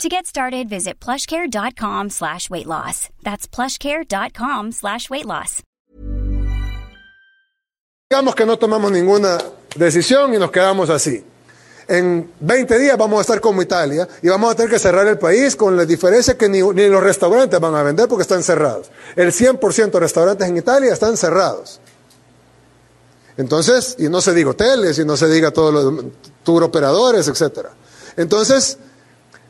To get started, visit plushcare.com slash weight loss. That's plushcare.com slash weight loss. Digamos que no tomamos ninguna decisión y nos quedamos así. En 20 días vamos a estar como Italia y vamos a tener que cerrar el país con la diferencia que ni, ni los restaurantes van a vender porque están cerrados. El 100% de restaurantes en Italia están cerrados. Entonces, y no se diga hoteles, y no se diga todos los tour operadores, etc. Entonces,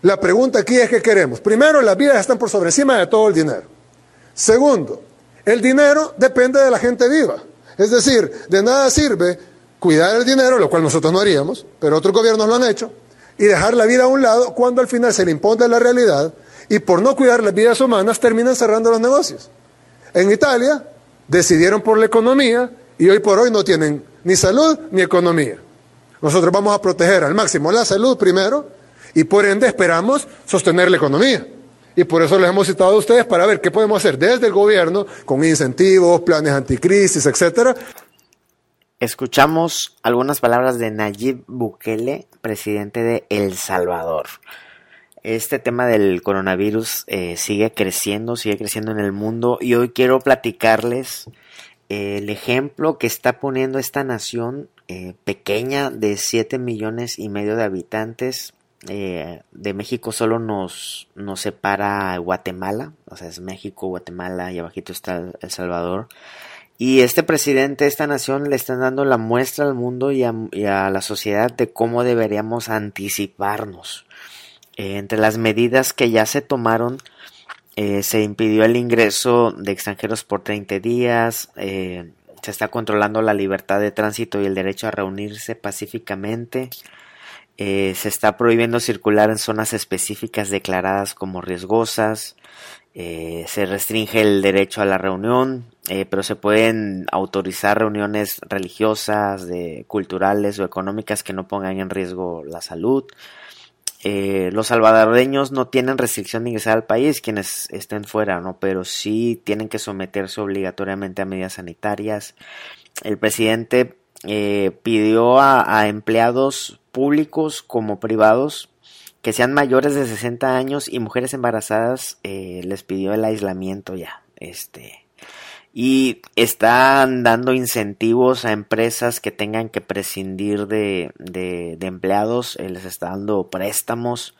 la pregunta aquí es qué queremos. Primero, las vidas están por sobre encima de todo el dinero. Segundo, el dinero depende de la gente viva. Es decir, de nada sirve cuidar el dinero, lo cual nosotros no haríamos, pero otros gobiernos lo han hecho, y dejar la vida a un lado cuando al final se le impone la realidad y por no cuidar las vidas humanas terminan cerrando los negocios. En Italia decidieron por la economía y hoy por hoy no tienen ni salud ni economía. Nosotros vamos a proteger al máximo la salud primero y por ende esperamos sostener la economía. Y por eso les hemos citado a ustedes para ver qué podemos hacer desde el gobierno con incentivos, planes anticrisis, etcétera. Escuchamos algunas palabras de Nayib Bukele, presidente de El Salvador. Este tema del coronavirus eh, sigue creciendo, sigue creciendo en el mundo y hoy quiero platicarles eh, el ejemplo que está poniendo esta nación eh, pequeña de 7 millones y medio de habitantes eh, de México solo nos, nos separa Guatemala, o sea, es México, Guatemala y abajito está El Salvador. Y este presidente, esta nación, le están dando la muestra al mundo y a, la sociedad de cómo deberíamos anticiparnos. Eh, entre las medidas que ya se tomaron, eh, se impidió el ingreso de extranjeros por 30 días, se está controlando la libertad de tránsito y el derecho a reunirse pacíficamente. Eh, se está prohibiendo circular en zonas específicas declaradas como riesgosas. Eh, se restringe el derecho a la reunión, eh, pero se pueden autorizar reuniones religiosas, de, culturales o económicas que no pongan en riesgo la salud. los salvadoreños no tienen restricción de ingresar al país, quienes estén fuera, ¿no? Pero sí tienen que someterse obligatoriamente a medidas sanitarias. El presidente pidió a empleados públicos como privados que sean mayores de 60 años y mujeres embarazadas eh, les pidió el aislamiento ya este y están dando incentivos a empresas que tengan que prescindir de, de, empleados eh, les está dando préstamos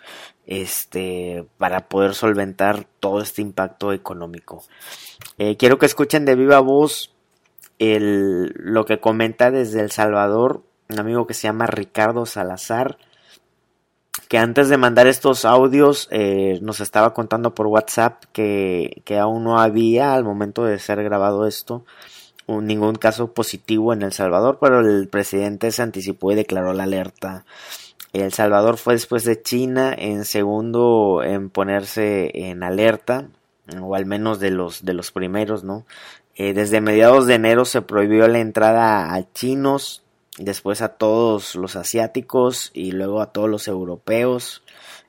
este para poder solventar todo este impacto económico. Eh, quiero que escuchen de viva voz el, lo que comenta desde El Salvador un amigo que se llama Ricardo Salazar, que antes de mandar estos audios eh, nos estaba contando por WhatsApp que, aún no había al momento de ser grabado esto ningún caso positivo en El Salvador, pero el presidente se anticipó y declaró la alerta. El Salvador fue después de China en segundo en ponerse en alerta, o al menos de los, de los primeros, ¿no? Eh, desde mediados de enero se prohibió la entrada a chinos, después a todos los asiáticos y luego a todos los europeos,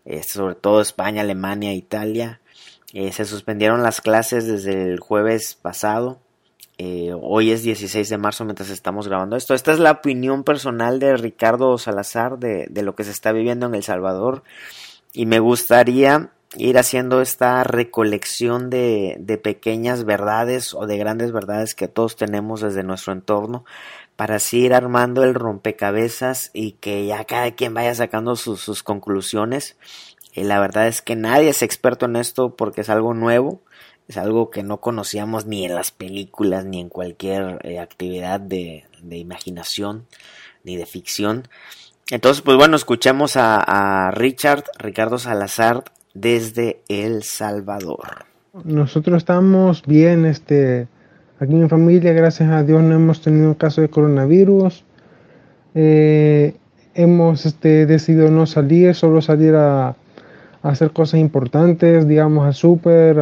eh, sobre todo España, Alemania, Italia. Eh, se suspendieron las clases desde el jueves pasado. Eh, hoy es 16 de marzo mientras estamos grabando esto. Esta es la opinión personal de Ricardo Salazar de, de lo que se está viviendo en El Salvador. Y me gustaría ir haciendo esta recolección de, de pequeñas verdades o de grandes verdades que todos tenemos desde nuestro entorno para así ir armando el rompecabezas y que ya cada quien vaya sacando sus, conclusiones. Y la verdad es que nadie es experto en esto porque es algo nuevo, es algo que no conocíamos ni en las películas ni en cualquier eh, actividad de, imaginación ni de ficción. Entonces, pues bueno, escuchemos a, a Richard, Ricardo Salazar, desde El Salvador. Nosotros estamos bien, este, Aquí en mi familia, gracias a Dios, no hemos tenido caso de coronavirus. Eh, hemos este, decidido no salir, solo salir a, hacer cosas importantes, digamos, al súper,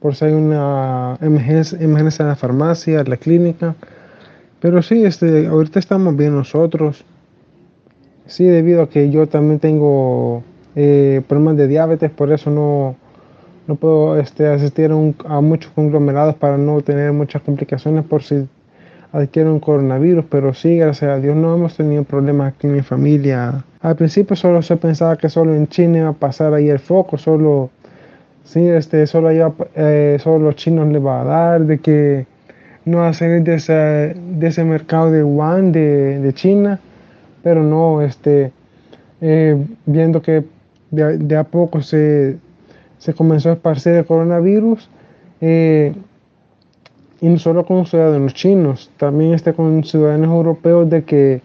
por si hay una emergencia, emergencia en la farmacia, en la clínica. Pero sí, este, ahorita estamos bien nosotros. Sí, debido a que yo también tengo eh, problemas de diabetes, por eso no, no puedo este, asistir a, a, muchos conglomerados para no tener muchas complicaciones por si adquiero un coronavirus, pero sí, gracias a Dios no hemos tenido problemas aquí en mi familia. Al principio solo se pensaba que solo en China iba a pasar ahí el foco, solo, sí, este, solo, iba, eh, solo los chinos le va a dar, de que no va a salir de ese, de ese mercado de Wuhan, de, de China, pero no, este, eh, viendo que de, de, a poco se, se comenzó a esparcir el coronavirus, eh, y no solo con ciudadanos chinos, también este con ciudadanos europeos de que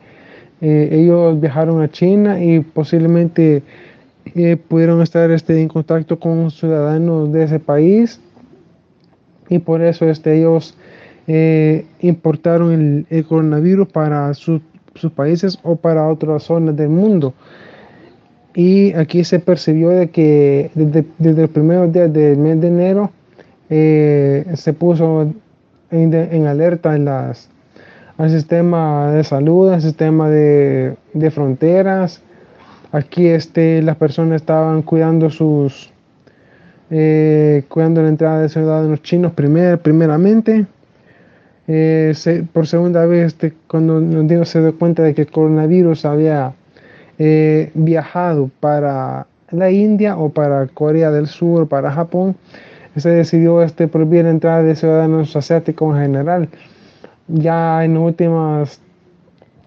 eh, ellos viajaron a China y posiblemente eh, pudieron estar este, en contacto con ciudadanos de ese país y por eso este, ellos importaron el, coronavirus para su, sus países o para otras zonas del mundo. Y aquí se percibió de que desde, desde los primeros días del mes de enero se puso en, en alerta en las, al sistema de salud, al sistema de, de fronteras. Aquí este, las personas estaban cuidando sus, eh, cuidando la entrada de ciudadanos chinos primer, primeramente. Eh, por segunda vez, este, cuando nos se dio cuenta de que el coronavirus había viajado para la India o para Corea del Sur, para Japón, se decidió este, prohibir la entrada de ciudadanos asiáticos en general. Ya en las últimas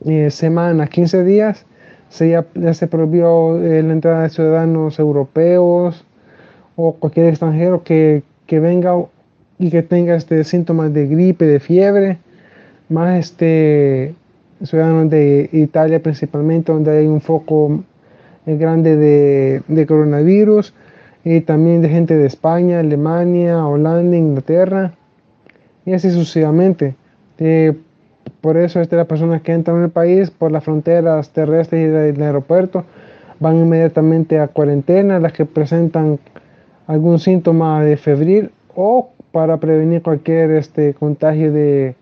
eh, semanas, 15 días, se ya, ya se prohibió eh, la entrada de ciudadanos europeos o cualquier extranjero que, que, venga y que tenga este, síntomas de gripe, de fiebre, más este, ciudadanos de Italia principalmente, donde hay un foco eh, grande de, de coronavirus y también de gente de España, Alemania, Holanda, Inglaterra y así sucesivamente. Eh, por eso este, las personas que entran en el país por las fronteras terrestres y del aeropuerto van inmediatamente a cuarentena, las que presentan algún síntoma de febril o para prevenir cualquier este, contagio de,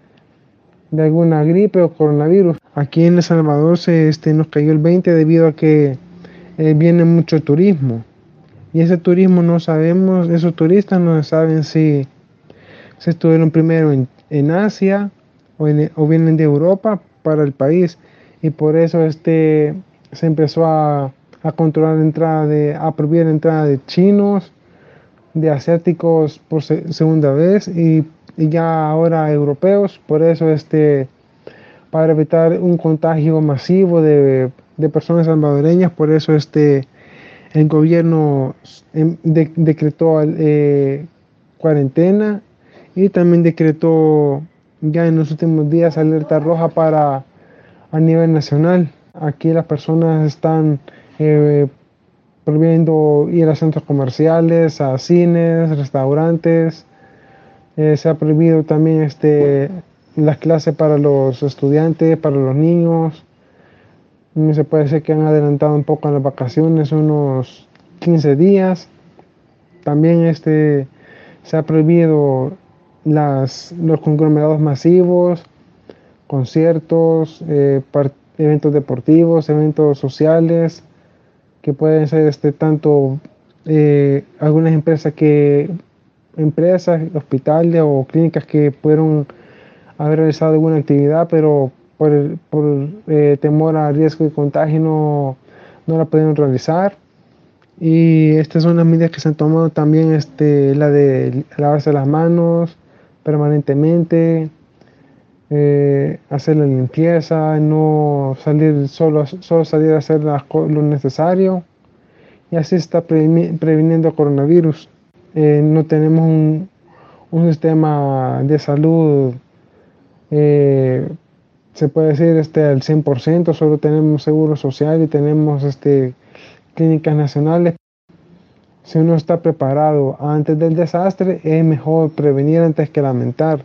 de alguna gripe o coronavirus. Aquí en El Salvador se, este, nos cayó el 20 debido a que eh, viene mucho turismo. Y ese turismo no sabemos, esos turistas no saben si, si estuvieron primero en, en Asia o, en, o, vienen de Europa para el país. Y por eso este, se empezó a, a controlar la entrada de, a prohibir entrada de chinos, de asiáticos por se, segunda vez y, y, ya ahora europeos. Por eso este, para evitar un contagio masivo de, de personas salvadoreñas, por eso este el gobierno em, de, decretó eh, cuarentena y también decretó ya en los últimos días alerta roja para a nivel nacional. Aquí las personas están eh, prohibiendo ir a centros comerciales, a cines, restaurantes. Eh, se ha prohibido también este, las clases para los estudiantes, para los niños se puede decir que han adelantado un poco las vacaciones, unos 15 días. También este, se ha prohibido las, los conglomerados masivos, conciertos, eh, eventos deportivos, eventos sociales, que pueden ser este, tanto eh, algunas empresas que empresas, hospitales o clínicas que pudieron haber realizado alguna actividad, pero por, por eh, temor al riesgo de contagio no, no la pudieron realizar. Y estas son las medidas que se han tomado también, este, la de lavarse las manos permanentemente, eh, hacer la limpieza, no salir solo, solo salir a hacer lo necesario. Y así está previniendo coronavirus. Eh, no tenemos un, un, sistema de salud eh, se puede decir este, al 100%, solo tenemos seguro social y tenemos este, clínicas nacionales. Si uno está preparado antes del desastre, es mejor prevenir antes que lamentar.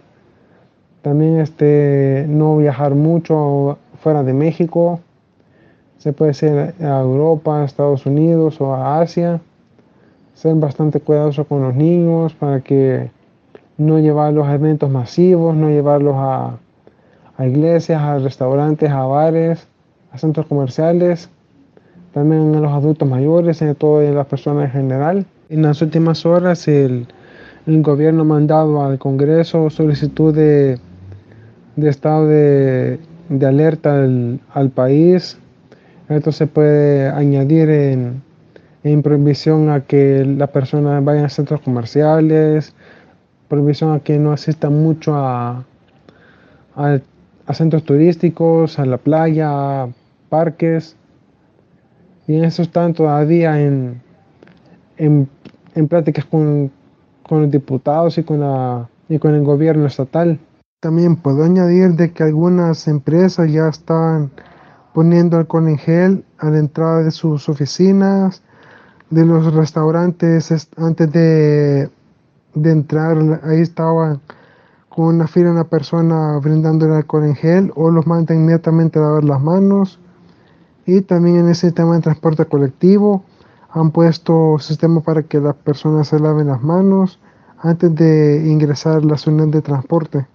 También este, no viajar mucho fuera de México. Se puede ser a Europa, a Estados Unidos o a Asia. Ser bastante cuidadosos con los niños para que no llevarlos a eventos masivos, no llevarlos a, a iglesias, a restaurantes, a bares, a centros comerciales, también a los adultos mayores, a todas las personas en general. En las últimas horas el, el gobierno ha mandado al Congreso solicitud de, de estado de, de alerta al, al, país. Esto se puede añadir en, en prohibición a que las personas vayan a centros comerciales, prohibición a que no asistan mucho a, a, centros turísticos, a la playa, a parques. Y en eso están todavía en, en, en pláticas con, con los diputados y con, la, y con el gobierno estatal. También puedo añadir de que algunas empresas ya están poniendo alcohol en gel a la entrada de sus oficinas, de los restaurantes antes de, de entrar, ahí estaba con una fila una persona brindando el alcohol en gel o los manda inmediatamente a lavar las manos. Y también en ese tema de transporte colectivo han puesto sistemas para que las personas se laven las manos antes de ingresar a las unidades de transporte.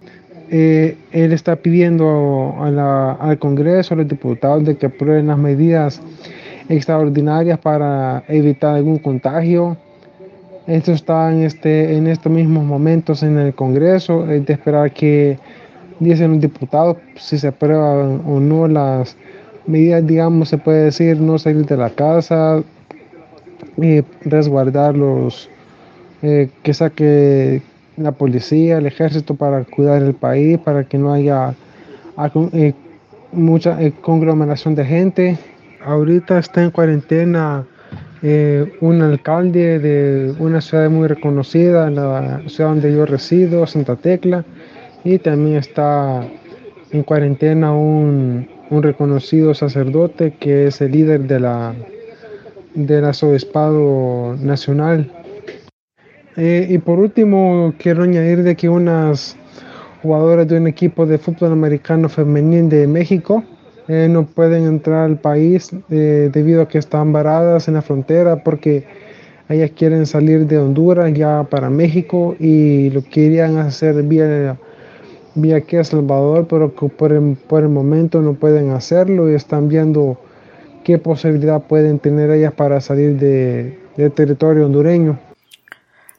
Eh, él está pidiendo a la, al Congreso, a los diputados, de que aprueben las medidas extraordinarias para evitar algún contagio. Esto está en, este, en estos mismos momentos en el Congreso. Es de esperar que dicen los diputados si se aprueban o no las medidas, digamos, se puede decir, no salir de la casa, eh, resguardar los, eh, que saque la policía, el ejército para cuidar el país, para que no haya eh, mucha eh, conglomeración de gente. Ahorita está en cuarentena eh, un alcalde de una ciudad muy reconocida, la ciudad donde yo resido, Santa Tecla, y también está en cuarentena un, un reconocido sacerdote que es el líder de la del arzobispado nacional. Eh, y por último, quiero añadir de que unas jugadoras de un equipo de fútbol americano femenil de México eh, no pueden entrar al país eh, debido a que están varadas en la frontera porque ellas quieren salir de Honduras ya para México y lo querían hacer vía, vía aquí a Salvador, pero por el, por el momento no pueden hacerlo y están viendo qué posibilidad pueden tener ellas para salir de, del territorio hondureño.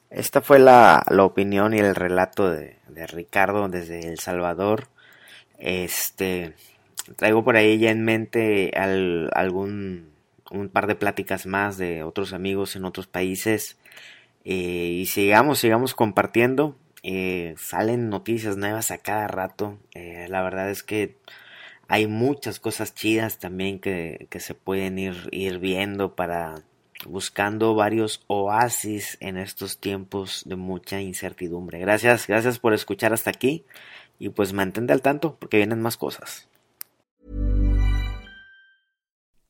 Esta fue la, la opinión y el relato de, de, Ricardo desde El Salvador. Este traigo por ahí ya en mente al, algún un par de pláticas más de otros amigos en otros países. Eh, y sigamos, sigamos compartiendo. Eh, salen noticias nuevas a cada rato. Eh, la verdad es que hay muchas cosas chidas también que, que se pueden ir, ir viendo para buscando varios oasis en estos tiempos de mucha incertidumbre. Gracias, gracias por escuchar hasta aquí y pues mantente al tanto porque vienen más cosas.